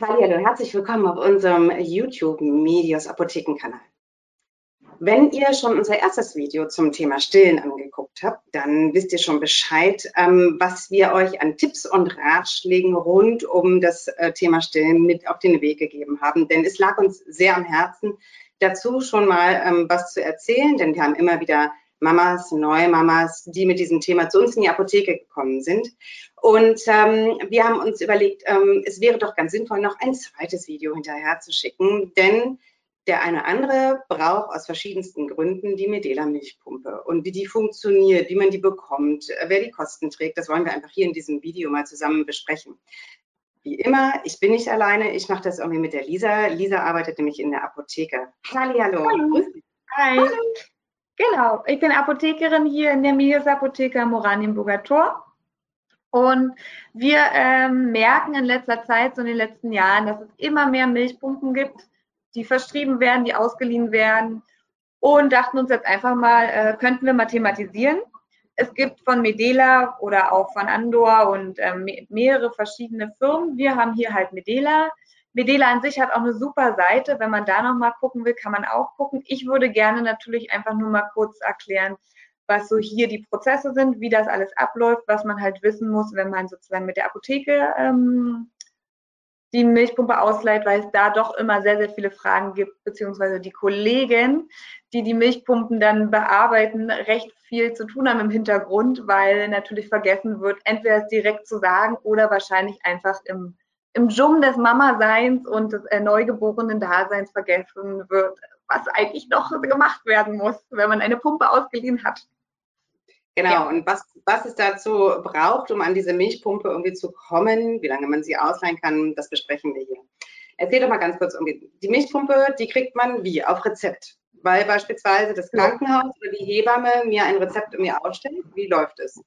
Hallo, herzlich willkommen auf unserem YouTube Medios Apothekenkanal. Wenn ihr schon unser erstes Video zum Thema Stillen angeguckt habt, dann wisst ihr schon Bescheid, ähm, was wir euch an Tipps und Ratschlägen rund um das äh, Thema Stillen mit auf den Weg gegeben haben. Denn es lag uns sehr am Herzen, dazu schon mal ähm, was zu erzählen, denn wir haben immer wieder Mamas, neue Mamas, die mit diesem Thema zu uns in die Apotheke gekommen sind. Und ähm, wir haben uns überlegt, ähm, es wäre doch ganz sinnvoll, noch ein zweites Video hinterher zu schicken, denn der eine andere braucht aus verschiedensten Gründen die Medela Milchpumpe und wie die funktioniert, wie man die bekommt, wer die Kosten trägt, das wollen wir einfach hier in diesem Video mal zusammen besprechen. Wie immer, ich bin nicht alleine, ich mache das irgendwie mit der Lisa. Lisa arbeitet nämlich in der Apotheke. Halli, hallo. Hallo. Hi. Hallo. Genau, ich bin Apothekerin hier in der Milius Apotheke am Oranienburger Tor. Und wir ähm, merken in letzter Zeit, so in den letzten Jahren, dass es immer mehr Milchpumpen gibt, die verschrieben werden, die ausgeliehen werden. Und dachten uns jetzt einfach mal, äh, könnten wir mal thematisieren. Es gibt von Medela oder auch von Andor und ähm, mehrere verschiedene Firmen. Wir haben hier halt Medela. Medela an sich hat auch eine super Seite. Wenn man da nochmal gucken will, kann man auch gucken. Ich würde gerne natürlich einfach nur mal kurz erklären, was so hier die Prozesse sind, wie das alles abläuft, was man halt wissen muss, wenn man sozusagen mit der Apotheke ähm, die Milchpumpe ausleiht, weil es da doch immer sehr, sehr viele Fragen gibt, beziehungsweise die Kollegen, die die Milchpumpen dann bearbeiten, recht viel zu tun haben im Hintergrund, weil natürlich vergessen wird, entweder es direkt zu sagen oder wahrscheinlich einfach im im Dschungel des Mama-Seins und des äh, neugeborenen Daseins vergessen wird, was eigentlich noch gemacht werden muss, wenn man eine Pumpe ausgeliehen hat. Genau, ja. und was, was es dazu braucht, um an diese Milchpumpe irgendwie zu kommen, wie lange man sie ausleihen kann, das besprechen wir hier. Erzähl doch mal ganz kurz, die Milchpumpe, die kriegt man wie? Auf Rezept. Weil beispielsweise das Krankenhaus oder die Hebamme mir ein Rezept in mir ausstellt. Wie läuft es?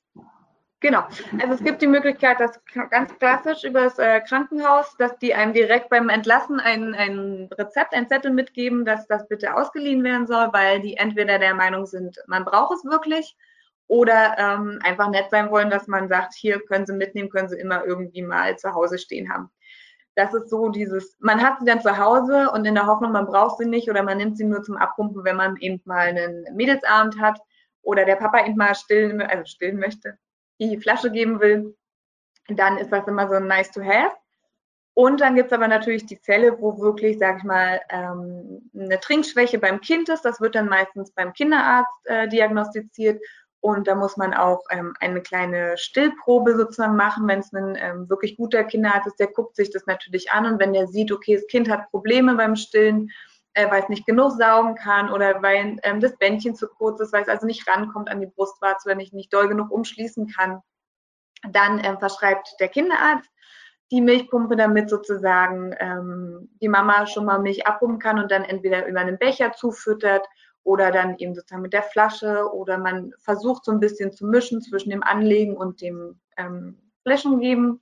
Genau. Also es gibt die Möglichkeit, dass ganz klassisch über das äh, Krankenhaus, dass die einem direkt beim Entlassen ein, ein Rezept, ein Zettel mitgeben, dass das bitte ausgeliehen werden soll, weil die entweder der Meinung sind, man braucht es wirklich oder ähm, einfach nett sein wollen, dass man sagt, hier können Sie mitnehmen, können Sie immer irgendwie mal zu Hause stehen haben. Das ist so dieses, man hat sie dann zu Hause und in der Hoffnung, man braucht sie nicht oder man nimmt sie nur zum Abpumpen, wenn man eben mal einen Mädelsabend hat oder der Papa eben mal stillen, also stillen möchte die Flasche geben will, dann ist das immer so ein nice to have. Und dann gibt es aber natürlich die Fälle, wo wirklich, sag ich mal, ähm, eine Trinkschwäche beim Kind ist. Das wird dann meistens beim Kinderarzt äh, diagnostiziert. Und da muss man auch ähm, eine kleine Stillprobe sozusagen machen. Wenn es ein ähm, wirklich guter Kinderarzt ist, der guckt sich das natürlich an. Und wenn der sieht, okay, das Kind hat Probleme beim Stillen, äh, weil es nicht genug saugen kann oder weil ähm, das Bändchen zu kurz ist, weil es also nicht rankommt an die Brustwarze oder nicht, nicht doll genug umschließen kann. Dann ähm, verschreibt der Kinderarzt die Milchpumpe, damit sozusagen ähm, die Mama schon mal Milch abpumpen kann und dann entweder über einen Becher zufüttert oder dann eben sozusagen mit der Flasche. Oder man versucht so ein bisschen zu mischen zwischen dem Anlegen und dem ähm, Flaschen geben.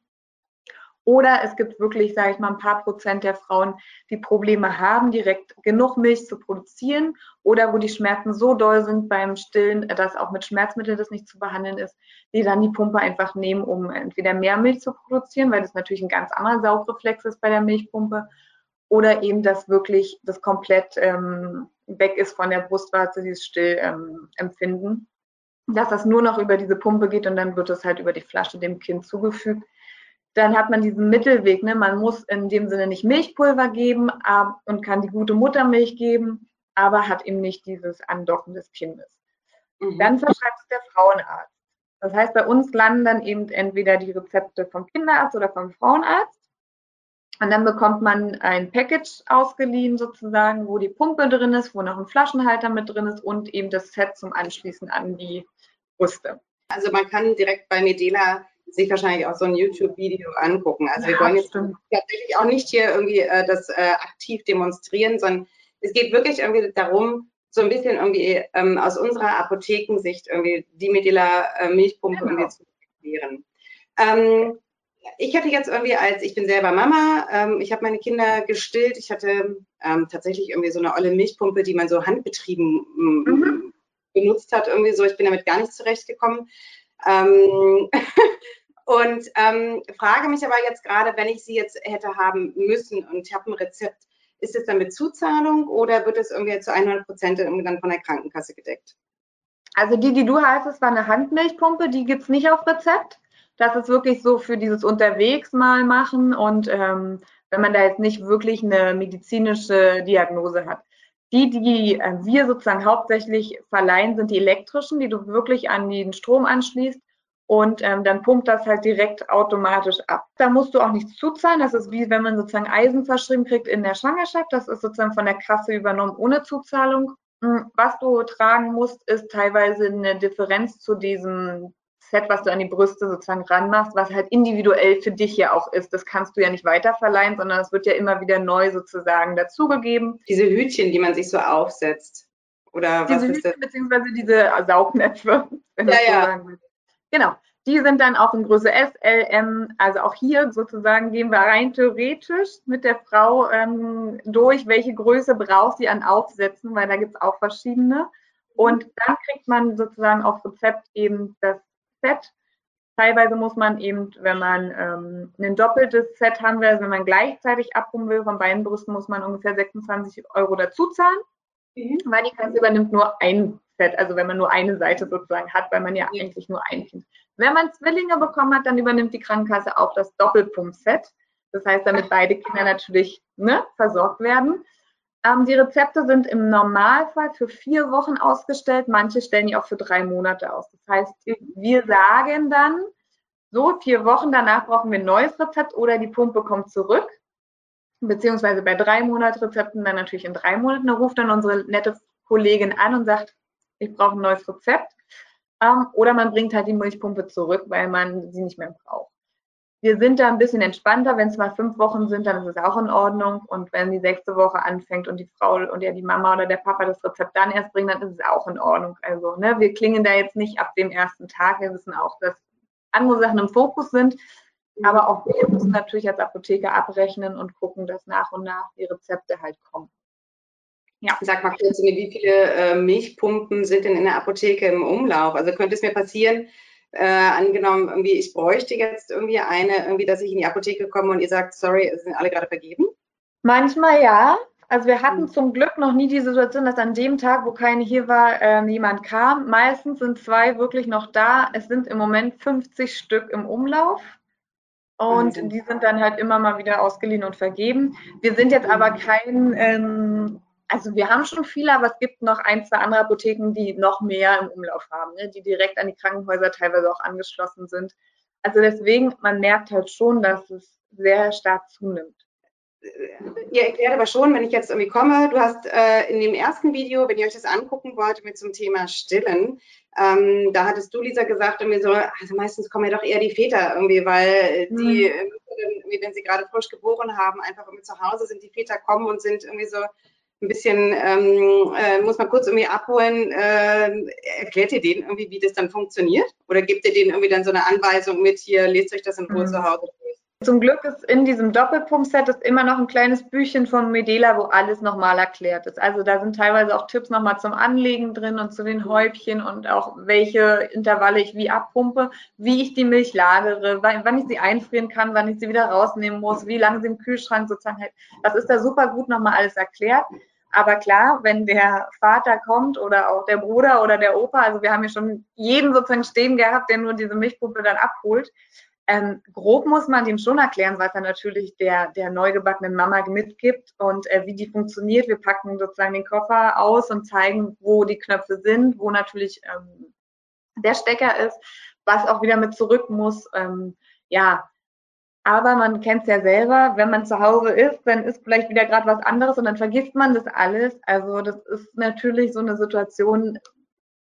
Oder es gibt wirklich, sage ich mal, ein paar Prozent der Frauen, die Probleme haben, direkt genug Milch zu produzieren. Oder wo die Schmerzen so doll sind beim Stillen, dass auch mit Schmerzmitteln das nicht zu behandeln ist, die dann die Pumpe einfach nehmen, um entweder mehr Milch zu produzieren, weil das natürlich ein ganz anderer Saugreflex ist bei der Milchpumpe, oder eben, dass wirklich das komplett ähm, weg ist von der Brustwarze, dieses Stillempfinden. Ähm, dass das nur noch über diese Pumpe geht und dann wird es halt über die Flasche dem Kind zugefügt dann hat man diesen Mittelweg. Ne? Man muss in dem Sinne nicht Milchpulver geben und kann die gute Muttermilch geben, aber hat eben nicht dieses Andocken des Kindes. Mhm. Dann verschreibt es der Frauenarzt. Das heißt, bei uns landen dann eben entweder die Rezepte vom Kinderarzt oder vom Frauenarzt. Und dann bekommt man ein Package ausgeliehen sozusagen, wo die Pumpe drin ist, wo noch ein Flaschenhalter mit drin ist und eben das Set zum Anschließen an die Brüste. Also man kann direkt bei Medela sich wahrscheinlich auch so ein YouTube-Video angucken. Also ja, wir wollen jetzt stimmt. tatsächlich auch nicht hier irgendwie äh, das äh, aktiv demonstrieren, sondern es geht wirklich irgendwie darum, so ein bisschen irgendwie ähm, aus unserer Apothekensicht irgendwie die Medela äh, Milchpumpe genau. irgendwie zu erklären. Ähm, ich hatte jetzt irgendwie als, ich bin selber Mama, ähm, ich habe meine Kinder gestillt, ich hatte ähm, tatsächlich irgendwie so eine olle Milchpumpe, die man so handbetrieben mhm. benutzt hat, irgendwie so, ich bin damit gar nicht zurechtgekommen. Ähm, Und ähm, frage mich aber jetzt gerade, wenn ich sie jetzt hätte haben müssen und ich habe ein Rezept, ist es dann mit Zuzahlung oder wird es irgendwie zu 100 Prozent dann von der Krankenkasse gedeckt? Also die, die du hast, das war eine Handmilchpumpe, die gibt es nicht auf Rezept. Das ist wirklich so für dieses Unterwegs mal machen und ähm, wenn man da jetzt nicht wirklich eine medizinische Diagnose hat. Die, die äh, wir sozusagen hauptsächlich verleihen, sind die elektrischen, die du wirklich an den Strom anschließt und ähm, dann pumpt das halt direkt automatisch ab. Da musst du auch nichts zuzahlen. Das ist wie wenn man sozusagen Eisen verschrieben kriegt in der Schwangerschaft. Das ist sozusagen von der Kasse übernommen ohne Zuzahlung. Hm, was du tragen musst, ist teilweise eine Differenz zu diesem Set, was du an die Brüste sozusagen ranmachst, was halt individuell für dich ja auch ist. Das kannst du ja nicht weiterverleihen, sondern es wird ja immer wieder neu sozusagen dazugegeben. Diese Hütchen, die man sich so aufsetzt. Oder diese was ist Hütchen, das? Beziehungsweise diese Saugnäpfe. Wenn ja, ja. So sagen Genau. Die sind dann auch in Größe S, L, M. Also auch hier sozusagen gehen wir rein theoretisch mit der Frau ähm, durch, welche Größe braucht sie an Aufsätzen, weil da gibt es auch verschiedene. Und dann kriegt man sozusagen auf Rezept eben das Set. Teilweise muss man eben, wenn man ähm, ein doppeltes Set haben will, also wenn man gleichzeitig abrufen will von beiden Brüsten, muss man ungefähr 26 Euro dazu zahlen, mhm. weil die Kasse übernimmt nur ein Set, also wenn man nur eine Seite sozusagen hat, weil man ja, ja. eigentlich nur ein Kind. Wenn man Zwillinge bekommen hat, dann übernimmt die Krankenkasse auch das Doppelpump-Set. Das heißt, damit beide Kinder natürlich ne, versorgt werden. Ähm, die Rezepte sind im Normalfall für vier Wochen ausgestellt. Manche stellen die auch für drei Monate aus. Das heißt, wir sagen dann, so vier Wochen danach brauchen wir ein neues Rezept oder die Pumpe kommt zurück. Beziehungsweise bei drei Monat Rezepten dann natürlich in drei Monaten. Da ruft dann unsere nette Kollegin an und sagt, ich brauche ein neues Rezept. Ähm, oder man bringt halt die Milchpumpe zurück, weil man sie nicht mehr braucht. Wir sind da ein bisschen entspannter. Wenn es mal fünf Wochen sind, dann ist es auch in Ordnung. Und wenn die sechste Woche anfängt und die Frau und ja die Mama oder der Papa das Rezept dann erst bringen, dann ist es auch in Ordnung. Also ne, wir klingen da jetzt nicht ab dem ersten Tag. Wir wissen auch, dass andere Sachen im Fokus sind. Aber auch wir müssen natürlich als Apotheker abrechnen und gucken, dass nach und nach die Rezepte halt kommen. Ja. Sag mal wie viele äh, Milchpumpen sind denn in der Apotheke im Umlauf? Also könnte es mir passieren, äh, angenommen, irgendwie, ich bräuchte jetzt irgendwie eine, irgendwie, dass ich in die Apotheke komme und ihr sagt, sorry, sind alle gerade vergeben? Manchmal ja. Also wir hatten hm. zum Glück noch nie die Situation, dass an dem Tag, wo keine hier war, äh, jemand kam. Meistens sind zwei wirklich noch da. Es sind im Moment 50 Stück im Umlauf. Und die sind dann halt immer mal wieder ausgeliehen und vergeben. Wir sind jetzt aber kein, ähm, also wir haben schon viele, aber es gibt noch ein, zwei andere Apotheken, die noch mehr im Umlauf haben, ne? die direkt an die Krankenhäuser teilweise auch angeschlossen sind. Also deswegen, man merkt halt schon, dass es sehr stark zunimmt. Ihr erklärt aber schon, wenn ich jetzt irgendwie komme, du hast äh, in dem ersten Video, wenn ihr euch das angucken wollt, mit zum Thema Stillen, ähm, da hattest du, Lisa, gesagt, irgendwie so, also meistens kommen ja doch eher die Väter irgendwie, weil die, mhm. wenn sie gerade frisch geboren haben, einfach irgendwie zu Hause sind, die Väter kommen und sind irgendwie so ein bisschen, ähm, äh, muss man kurz irgendwie abholen, äh, erklärt ihr denen irgendwie, wie das dann funktioniert? Oder gebt ihr denen irgendwie dann so eine Anweisung mit, hier, lest euch das in Ruhe mhm. zu Hause Zum Glück ist in diesem Doppelpump-Set immer noch ein kleines Büchchen von Medela, wo alles nochmal erklärt ist. Also da sind teilweise auch Tipps nochmal zum Anlegen drin und zu den Häubchen und auch welche Intervalle ich wie abpumpe, wie ich die Milch lagere, wann ich sie einfrieren kann, wann ich sie wieder rausnehmen muss, wie lange sie im Kühlschrank sozusagen hält. Das ist da super gut nochmal alles erklärt. Aber klar, wenn der Vater kommt oder auch der Bruder oder der Opa, also wir haben ja schon jeden sozusagen stehen gehabt, der nur diese Milchpuppe dann abholt. Ähm, grob muss man dem schon erklären, was er natürlich der, der neugebackenen Mama mitgibt und äh, wie die funktioniert. Wir packen sozusagen den Koffer aus und zeigen, wo die Knöpfe sind, wo natürlich ähm, der Stecker ist, was auch wieder mit zurück muss. Ähm, ja, aber man kennt es ja selber, wenn man zu Hause ist, dann ist vielleicht wieder gerade was anderes und dann vergisst man das alles. Also das ist natürlich so eine Situation.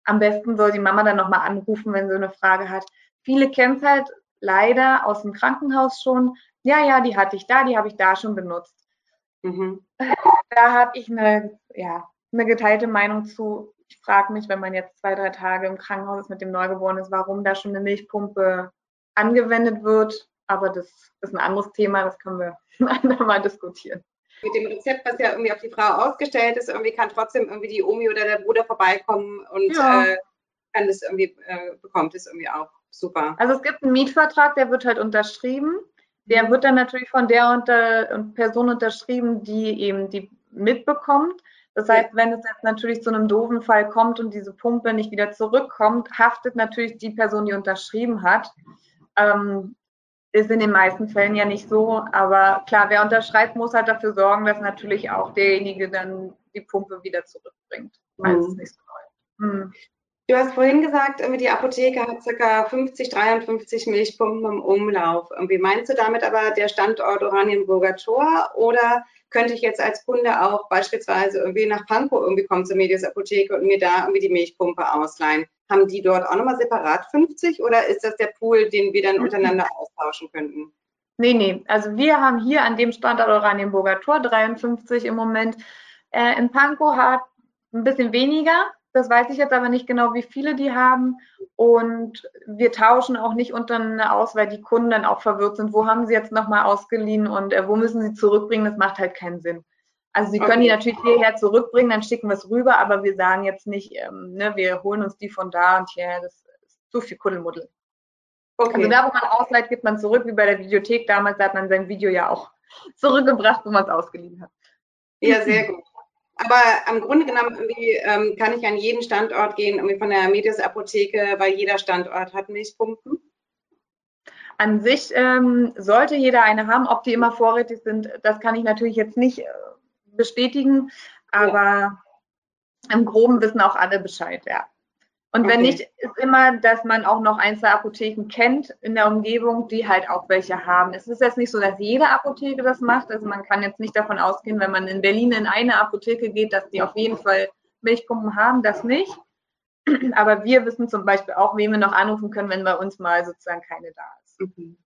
Am besten soll die Mama dann nochmal anrufen, wenn sie eine Frage hat. Viele kennen es halt leider aus dem Krankenhaus schon. Ja, ja, die hatte ich da, die habe ich da schon benutzt. Mhm. Da habe ich eine, ja, eine geteilte Meinung zu. Ich frage mich, wenn man jetzt zwei, drei Tage im Krankenhaus ist mit dem Neugeborenen warum da schon eine Milchpumpe angewendet wird aber das ist ein anderes Thema, das können wir andermal diskutieren. Mit dem Rezept, was ja irgendwie auf die Frau ausgestellt ist, irgendwie kann trotzdem irgendwie die Omi oder der Bruder vorbeikommen und ja. äh, kann das irgendwie, äh, bekommt es irgendwie auch super. Also es gibt einen Mietvertrag, der wird halt unterschrieben. Der wird dann natürlich von der unter, Person unterschrieben, die eben die mitbekommt. Das heißt, wenn es jetzt natürlich zu einem doofen Fall kommt und diese Pumpe nicht wieder zurückkommt, haftet natürlich die Person, die unterschrieben hat. Ähm, ist in den meisten Fällen ja nicht so, aber klar, wer unterschreibt, muss halt dafür sorgen, dass natürlich auch derjenige dann die Pumpe wieder zurückbringt. Mhm. so mhm. Du hast vorhin gesagt, die Apotheke hat ca. 50, 53 Milchpumpen im Umlauf. Wie meinst du damit aber der Standort Oranienburger Tor oder könnte ich jetzt als Kunde auch beispielsweise irgendwie nach Pankow irgendwie kommen zur Medias Apotheke und mir da irgendwie die Milchpumpe ausleihen? Haben die dort auch nochmal separat 50 oder ist das der Pool, den wir dann untereinander austauschen könnten? Nee, nee. Also wir haben hier an dem Standort Oranienburger Tor 53 im Moment. Äh, in Pankow hat ein bisschen weniger, das weiß ich jetzt aber nicht genau, wie viele die haben. Und wir tauschen auch nicht untereinander aus, weil die Kunden dann auch verwirrt sind. Wo haben sie jetzt nochmal ausgeliehen und äh, wo müssen sie zurückbringen? Das macht halt keinen Sinn. Also sie können die natürlich hierher zurückbringen, dann schicken wir es rüber, aber wir sagen jetzt nicht, ähm, ne, wir holen uns die von da und hier, das ist zu viel Kuddelmuddel. Okay. Also da, wo man ausleiht, gibt man zurück, wie bei der Videothek damals, da hat man sein Video ja auch zurückgebracht, wo man es ausgeliehen hat. Ja, sehr gut. Aber am Grunde genommen ähm, kann ich an jeden Standort gehen, irgendwie von der Medias Apotheke, weil jeder Standort hat Milchpumpen. An sich ähm, sollte jeder eine haben. Ob die immer vorrätig sind, das kann ich natürlich jetzt nicht äh, bestätigen, aber ja. im Groben wissen auch alle Bescheid, ja. Und wenn okay. nicht, ist immer, dass man auch noch ein, zwei Apotheken kennt in der Umgebung, die halt auch welche haben. Es ist jetzt nicht so, dass jede Apotheke das macht. Also man kann jetzt nicht davon ausgehen, wenn man in Berlin in eine Apotheke geht, dass die auf jeden Fall Milchpumpen haben, das nicht. Aber wir wissen zum Beispiel auch, wen wir noch anrufen können, wenn bei uns mal sozusagen keine da ist. Mhm.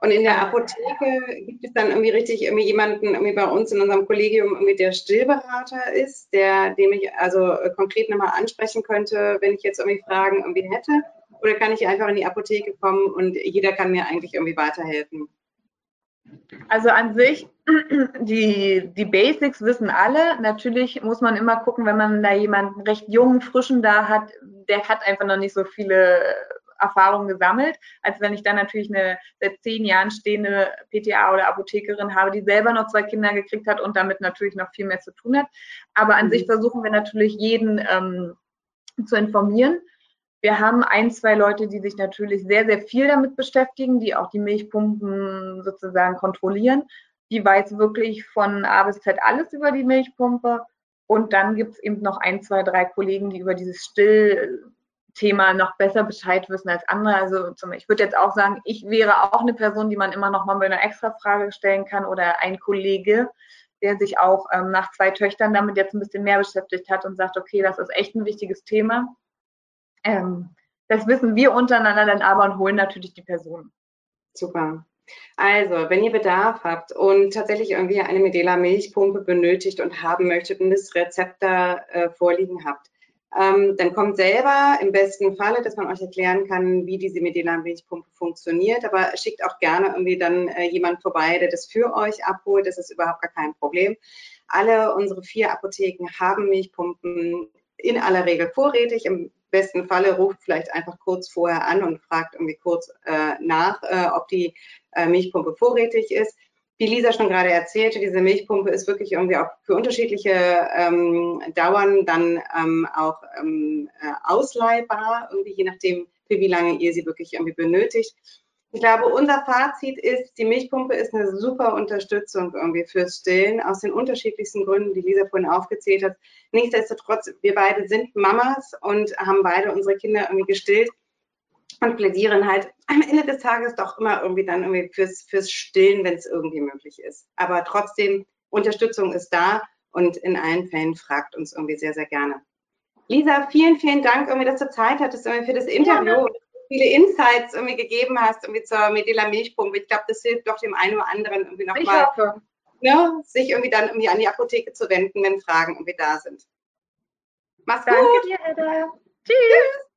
Und in der Apotheke gibt es dann irgendwie richtig irgendwie jemanden irgendwie bei uns in unserem Kollegium irgendwie der Stillberater ist, der, dem ich also äh, konkret nochmal ansprechen könnte, wenn ich jetzt irgendwie Fragen irgendwie hätte? Oder kann ich einfach in die Apotheke kommen und jeder kann mir eigentlich irgendwie weiterhelfen? Also an sich, die, die Basics wissen alle. Natürlich muss man immer gucken, wenn man da jemanden recht jungen, frischen da hat, der hat einfach noch nicht so viele Erfahrung gesammelt, als wenn ich dann natürlich eine seit zehn Jahren stehende PTA oder Apothekerin habe, die selber noch zwei Kinder gekriegt hat und damit natürlich noch viel mehr zu tun hat. Aber an mhm. sich versuchen wir natürlich jeden ähm, zu informieren. Wir haben ein, zwei Leute, die sich natürlich sehr, sehr viel damit beschäftigen, die auch die Milchpumpen sozusagen kontrollieren. Die weiß wirklich von A bis Z alles über die Milchpumpe. Und dann gibt es eben noch ein, zwei, drei Kollegen, die über dieses Still, Thema noch besser Bescheid wissen als andere. Also zum, ich würde jetzt auch sagen, ich wäre auch eine Person, die man immer noch mal mit einer extra Frage stellen kann oder ein Kollege, der sich auch ähm, nach zwei Töchtern damit jetzt ein bisschen mehr beschäftigt hat und sagt, okay, das ist echt ein wichtiges Thema. Ähm, das wissen wir untereinander dann aber und holen natürlich die Personen. Super. Also, wenn ihr Bedarf habt und tatsächlich irgendwie eine Medela Milchpumpe benötigt und haben möchtet und das Rezept da äh, vorliegen habt, ähm, dann kommt selber im besten Falle, dass man euch erklären kann, wie diese Medela-Milchpumpe funktioniert, aber schickt auch gerne irgendwie dann äh, jemand vorbei, der das für euch abholt. Das ist überhaupt gar kein Problem. Alle unsere vier Apotheken haben Milchpumpen in aller Regel vorrätig. Im besten Falle ruft vielleicht einfach kurz vorher an und fragt irgendwie kurz äh, nach, äh, ob die äh, Milchpumpe vorrätig ist wie Lisa schon gerade erzählte, diese Milchpumpe ist wirklich irgendwie auch für unterschiedliche ähm, Dauern dann ähm, auch ähm, äh, ausleihbar, irgendwie je nachdem, für wie lange ihr sie wirklich irgendwie benötigt. Ich glaube, unser Fazit ist, die Milchpumpe ist eine super Unterstützung irgendwie fürs Stillen, aus den unterschiedlichsten Gründen, die Lisa vorhin aufgezählt hat. Nichtsdestotrotz, wir beide sind Mamas und haben beide unsere Kinder irgendwie gestillt und plädieren halt am Ende des Tages doch immer irgendwie dann irgendwie fürs, fürs Stillen, wenn es irgendwie möglich ist. Aber trotzdem, Unterstützung ist da und in allen Fällen fragt uns irgendwie sehr, sehr gerne. Lisa, vielen, vielen Dank, irgendwie, dass du Zeit hattest irgendwie für das Interview ja. viele Insights irgendwie gegeben hast irgendwie zur Medela Milchpumpe. Ich glaube, das hilft doch dem einen oder anderen irgendwie nochmal, ne, sich irgendwie dann irgendwie an die Apotheke zu wenden, wenn Fragen irgendwie da sind. Mach's Danke gut. Dir, Tschüss. Tschüss.